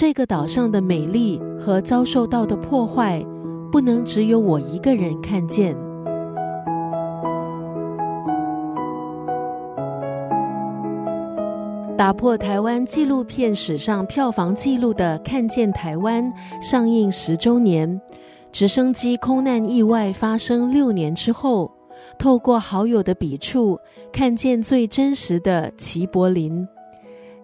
这个岛上的美丽和遭受到的破坏，不能只有我一个人看见。打破台湾纪录片史上票房纪录的《看见台湾》上映十周年，直升机空难意外发生六年之后，透过好友的笔触，看见最真实的齐柏林。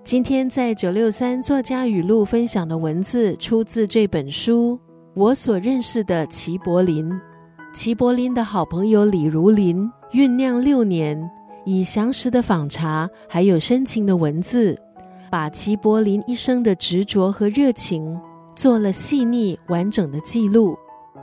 今天在九六三作家语录分享的文字，出自这本书《我所认识的齐柏林》。齐柏林的好朋友李如林酝酿六年。以详实的访查，还有深情的文字，把齐柏林一生的执着和热情做了细腻完整的记录。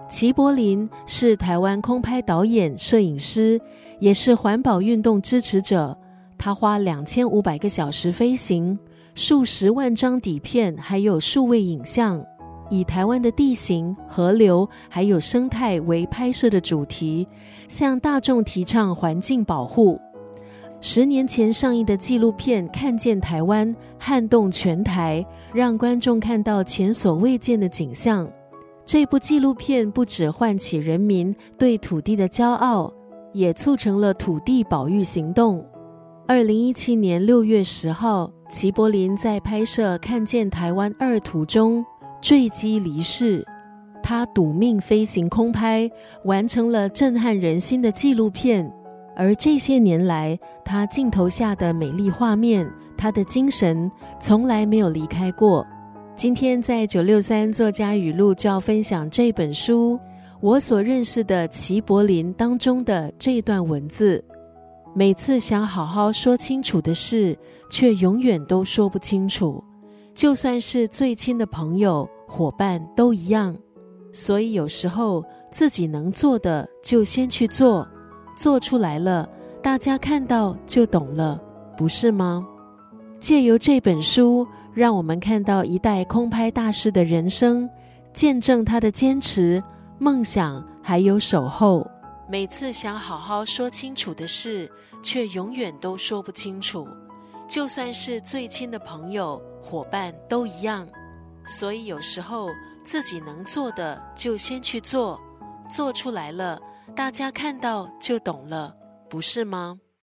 齐柏林是台湾空拍导演、摄影师，也是环保运动支持者。他花两千五百个小时飞行，数十万张底片，还有数位影像，以台湾的地形、河流还有生态为拍摄的主题，向大众提倡环境保护。十年前上映的纪录片《看见台湾》撼动全台，让观众看到前所未见的景象。这部纪录片不止唤起人民对土地的骄傲，也促成了土地保育行动。二零一七年六月十号，齐柏林在拍摄《看见台湾二》途中坠机离世。他赌命飞行空拍，完成了震撼人心的纪录片。而这些年来，他镜头下的美丽画面，他的精神从来没有离开过。今天在九六三作家语录就要分享这本书，我所认识的齐柏林当中的这段文字。每次想好好说清楚的事，却永远都说不清楚，就算是最亲的朋友、伙伴都一样。所以有时候自己能做的，就先去做。做出来了，大家看到就懂了，不是吗？借由这本书，让我们看到一代空拍大师的人生，见证他的坚持、梦想还有守候。每次想好好说清楚的事，却永远都说不清楚，就算是最亲的朋友、伙伴都一样。所以有时候自己能做的，就先去做，做出来了。大家看到就懂了，不是吗？